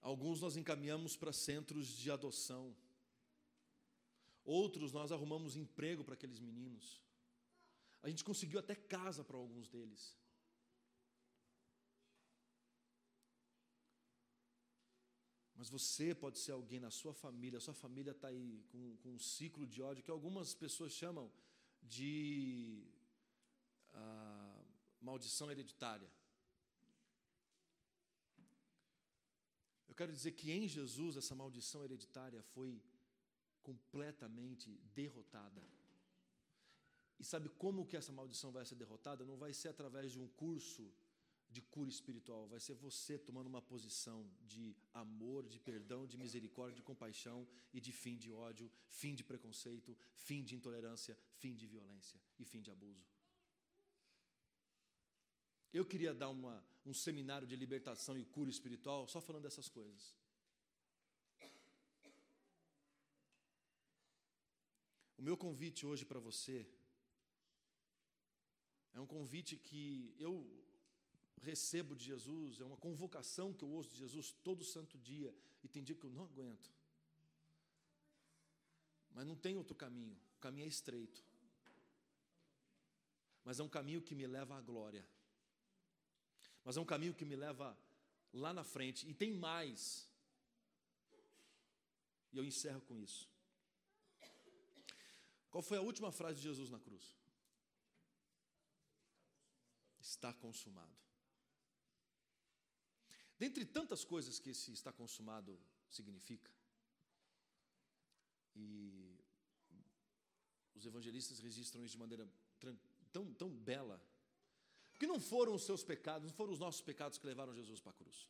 Alguns nós encaminhamos para centros de adoção. Outros nós arrumamos emprego para aqueles meninos. A gente conseguiu até casa para alguns deles. Mas você pode ser alguém na sua família, a sua família está aí com, com, um ciclo de ódio que algumas pessoas chamam de ah, maldição hereditária. quero dizer que em Jesus essa maldição hereditária foi completamente derrotada. E sabe como que essa maldição vai ser derrotada? Não vai ser através de um curso de cura espiritual, vai ser você tomando uma posição de amor, de perdão, de misericórdia, de compaixão e de fim de ódio, fim de preconceito, fim de intolerância, fim de violência e fim de abuso. Eu queria dar uma, um seminário de libertação e cura espiritual só falando dessas coisas. O meu convite hoje para você é um convite que eu recebo de Jesus, é uma convocação que eu ouço de Jesus todo santo dia, e tem dia que eu não aguento. Mas não tem outro caminho, o caminho é estreito. Mas é um caminho que me leva à glória mas é um caminho que me leva lá na frente. E tem mais. E eu encerro com isso. Qual foi a última frase de Jesus na cruz? Está consumado. Dentre tantas coisas que esse está consumado significa, e os evangelistas registram isso de maneira tão, tão bela. Porque não foram os seus pecados, não foram os nossos pecados que levaram Jesus para a cruz.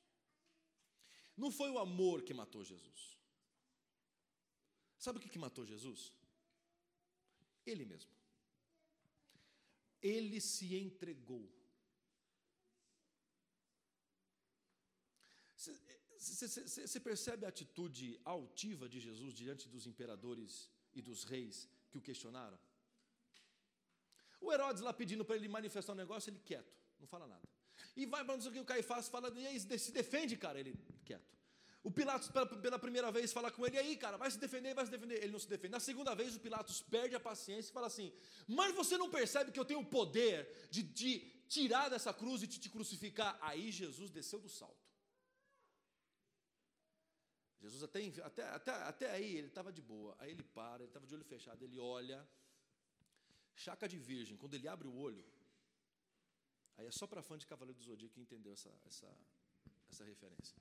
Não foi o amor que matou Jesus. Sabe o que, que matou Jesus? Ele mesmo. Ele se entregou. Você percebe a atitude altiva de Jesus diante dos imperadores e dos reis que o questionaram? O Herodes lá pedindo para ele manifestar um negócio, ele quieto, não fala nada. E vai para o que o Caifás fala, e aí se defende, cara, ele quieto. O Pilatos, pela, pela, primeira vez, fala com ele, e aí, cara, vai se defender, vai se defender. Ele não se defende. Na segunda vez, o Pilatos perde a paciência e fala assim: Mas você não percebe que eu tenho o poder de, de tirar dessa cruz e de te crucificar? Aí Jesus desceu do salto. Jesus até, até, até, até aí ele estava de boa. Aí ele para, ele estava de olho fechado, ele olha. Chaca de virgem, quando ele abre o olho, aí é só para fã de Cavaleiro do Zodíaco que entendeu essa, essa, essa referência.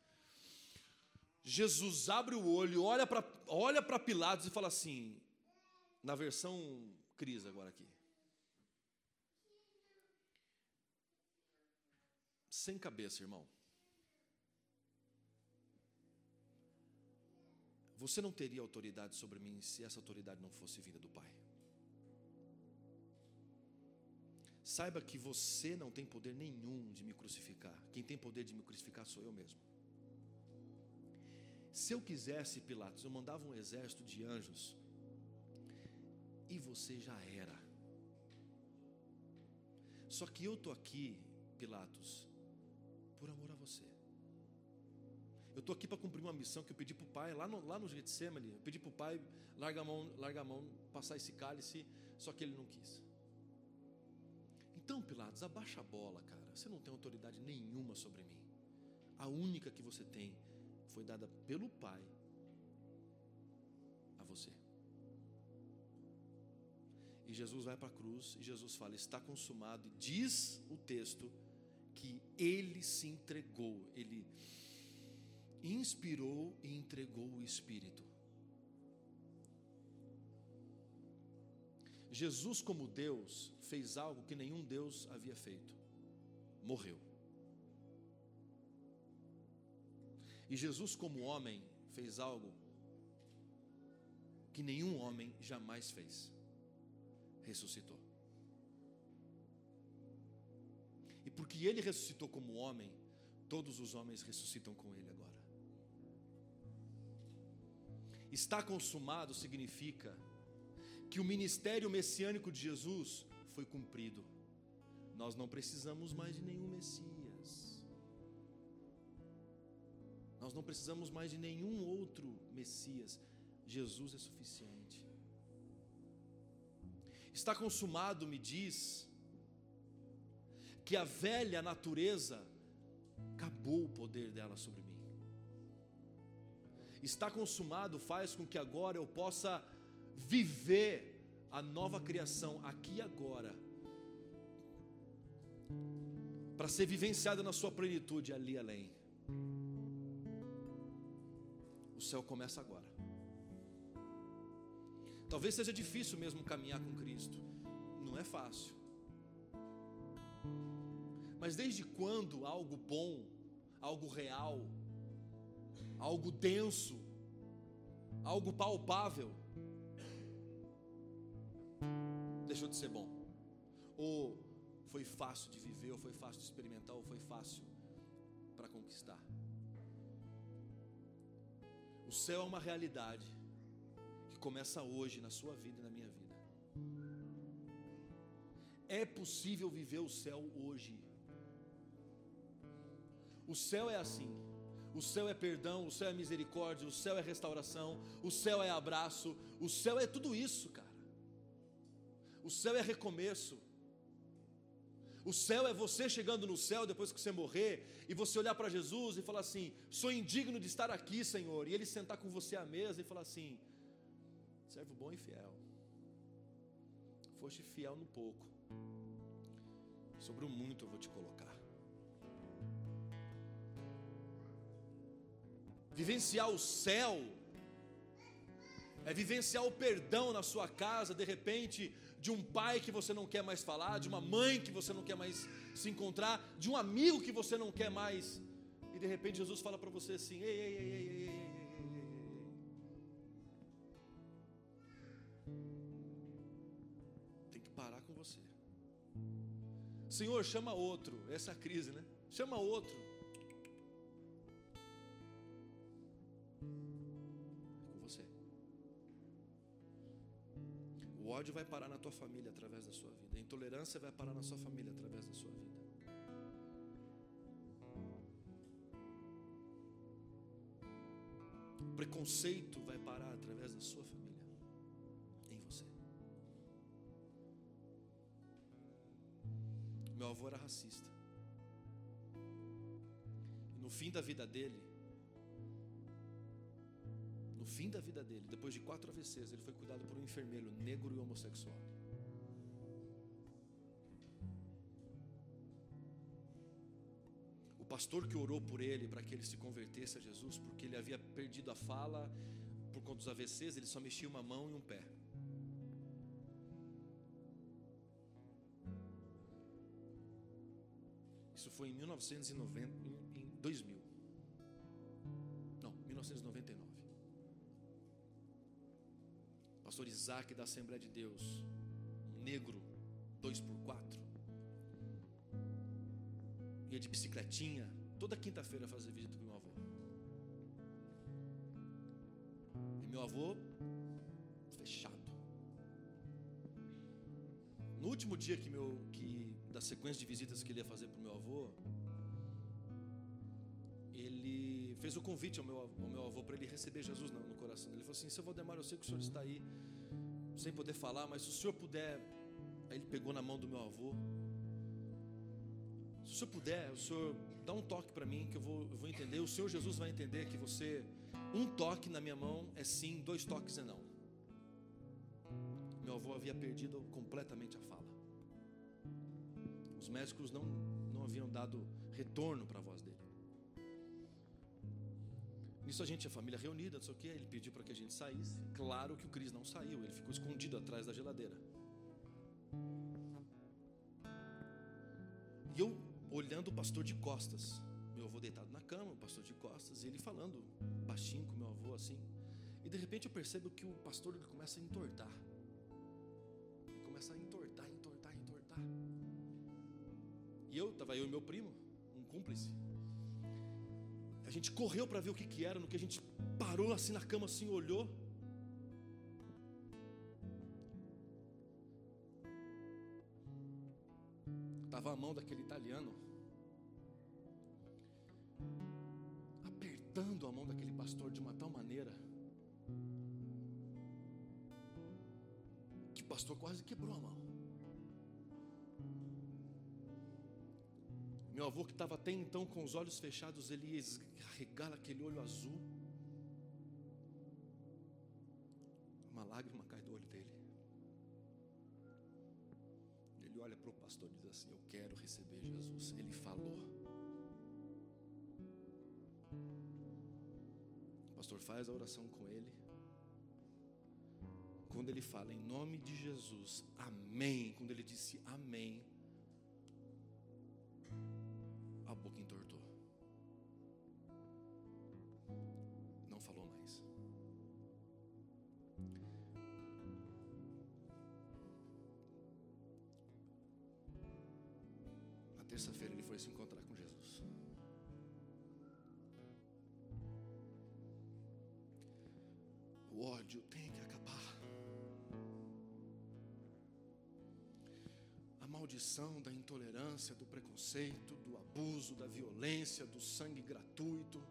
Jesus abre o olho, olha para olha Pilatos e fala assim, na versão Cris agora aqui. Sem cabeça, irmão. Você não teria autoridade sobre mim se essa autoridade não fosse vinda do Pai. Saiba que você não tem poder nenhum de me crucificar. Quem tem poder de me crucificar sou eu mesmo. Se eu quisesse, Pilatos, eu mandava um exército de anjos e você já era. Só que eu estou aqui, Pilatos, por amor a você. Eu estou aqui para cumprir uma missão que eu pedi para o pai, lá no, lá no Getsemane, eu pedi para o pai, larga a mão, larga a mão, passar esse cálice, só que ele não quis. Então, Pilatos, abaixa a bola, cara. Você não tem autoridade nenhuma sobre mim. A única que você tem foi dada pelo Pai a você. E Jesus vai para a cruz e Jesus fala: está consumado. E diz o texto que ele se entregou, ele inspirou e entregou o Espírito. Jesus, como Deus, fez algo que nenhum Deus havia feito: morreu. E Jesus, como homem, fez algo que nenhum homem jamais fez: ressuscitou. E porque ele ressuscitou como homem, todos os homens ressuscitam com ele agora. Está consumado significa que o ministério messiânico de Jesus foi cumprido. Nós não precisamos mais de nenhum Messias. Nós não precisamos mais de nenhum outro Messias. Jesus é suficiente. Está consumado, me diz, que a velha natureza acabou o poder dela sobre mim. Está consumado faz com que agora eu possa viver a nova criação aqui e agora, para ser vivenciada na sua plenitude ali além. O céu começa agora. Talvez seja difícil mesmo caminhar com Cristo, não é fácil. Mas desde quando algo bom, algo real, algo denso, algo palpável, deixou de ser bom? Ou foi fácil de viver, ou foi fácil de experimentar, ou foi fácil para conquistar? O céu é uma realidade que começa hoje na sua vida e na minha vida. É possível viver o céu hoje. O céu é assim. O céu é perdão, o céu é misericórdia, o céu é restauração, o céu é abraço, o céu é tudo isso, cara. O céu é recomeço. O céu é você chegando no céu depois que você morrer e você olhar para Jesus e falar assim: sou indigno de estar aqui, Senhor. E ele sentar com você à mesa e falar assim: servo bom e fiel. Foste fiel no pouco, sobre o muito eu vou te colocar. Vivenciar o céu é vivenciar o perdão na sua casa, de repente, de um pai que você não quer mais falar, de uma mãe que você não quer mais se encontrar, de um amigo que você não quer mais. E de repente Jesus fala para você assim: ei, ei, ei, ei, ei, ei. Tem que parar com você. Senhor, chama outro. Essa é a crise, né? Chama outro. Com você. O ódio vai parar na tua família através da sua vida. A intolerância vai parar na sua família através da sua vida. O preconceito vai parar através da sua família. Em você. Meu avô era racista. E no fim da vida dele, fim da vida dele, depois de quatro AVCs, ele foi cuidado por um enfermeiro negro e homossexual. O pastor que orou por ele para que ele se convertesse a Jesus, porque ele havia perdido a fala por conta dos AVCs, ele só mexia uma mão e um pé. Isso foi em 1990, em 2000. Isaac da Assembleia de Deus, um negro, 2 por 4 Ia de bicicletinha, toda quinta-feira fazer visita com meu avô. E meu avô fechado. No último dia que meu que da sequência de visitas que ele ia fazer para o meu avô, ele fez o convite ao meu, ao meu avô para ele receber Jesus no, no coração. Ele falou assim: Seu Valdemar, eu sei que o senhor está aí, sem poder falar, mas se o senhor puder. Aí ele pegou na mão do meu avô. Se o senhor puder, o senhor dá um toque para mim que eu vou, eu vou entender. O Senhor Jesus vai entender que você, um toque na minha mão é sim, dois toques é não. Meu avô havia perdido completamente a fala. Os médicos não, não haviam dado retorno para a voz. Nisso a gente, a família reunida, não sei o que, ele pediu para que a gente saísse. Claro que o Cris não saiu, ele ficou escondido atrás da geladeira. E eu olhando o pastor de costas, meu avô deitado na cama, o pastor de costas, e ele falando baixinho com meu avô assim. E de repente eu percebo que o pastor ele começa a entortar. Ele começa a entortar, entortar, entortar. E eu, estava eu e meu primo, um cúmplice. A gente correu para ver o que, que era, no que a gente parou assim na cama, assim, olhou. Estava a mão daquele italiano apertando a mão daquele pastor de uma tal maneira que o pastor quase quebrou a mão. Meu avô, que estava até então com os olhos fechados, ele regala aquele olho azul. Uma lágrima cai do olho dele. Ele olha para o pastor e diz assim: Eu quero receber Jesus. Ele falou. O pastor faz a oração com ele. Quando ele fala em nome de Jesus, amém. Quando ele disse amém, boca entortou. Não falou mais. Na terça-feira ele foi se encontrar com Jesus. O ódio tem que acabar. Maldição da intolerância, do preconceito, do abuso, da violência, do sangue gratuito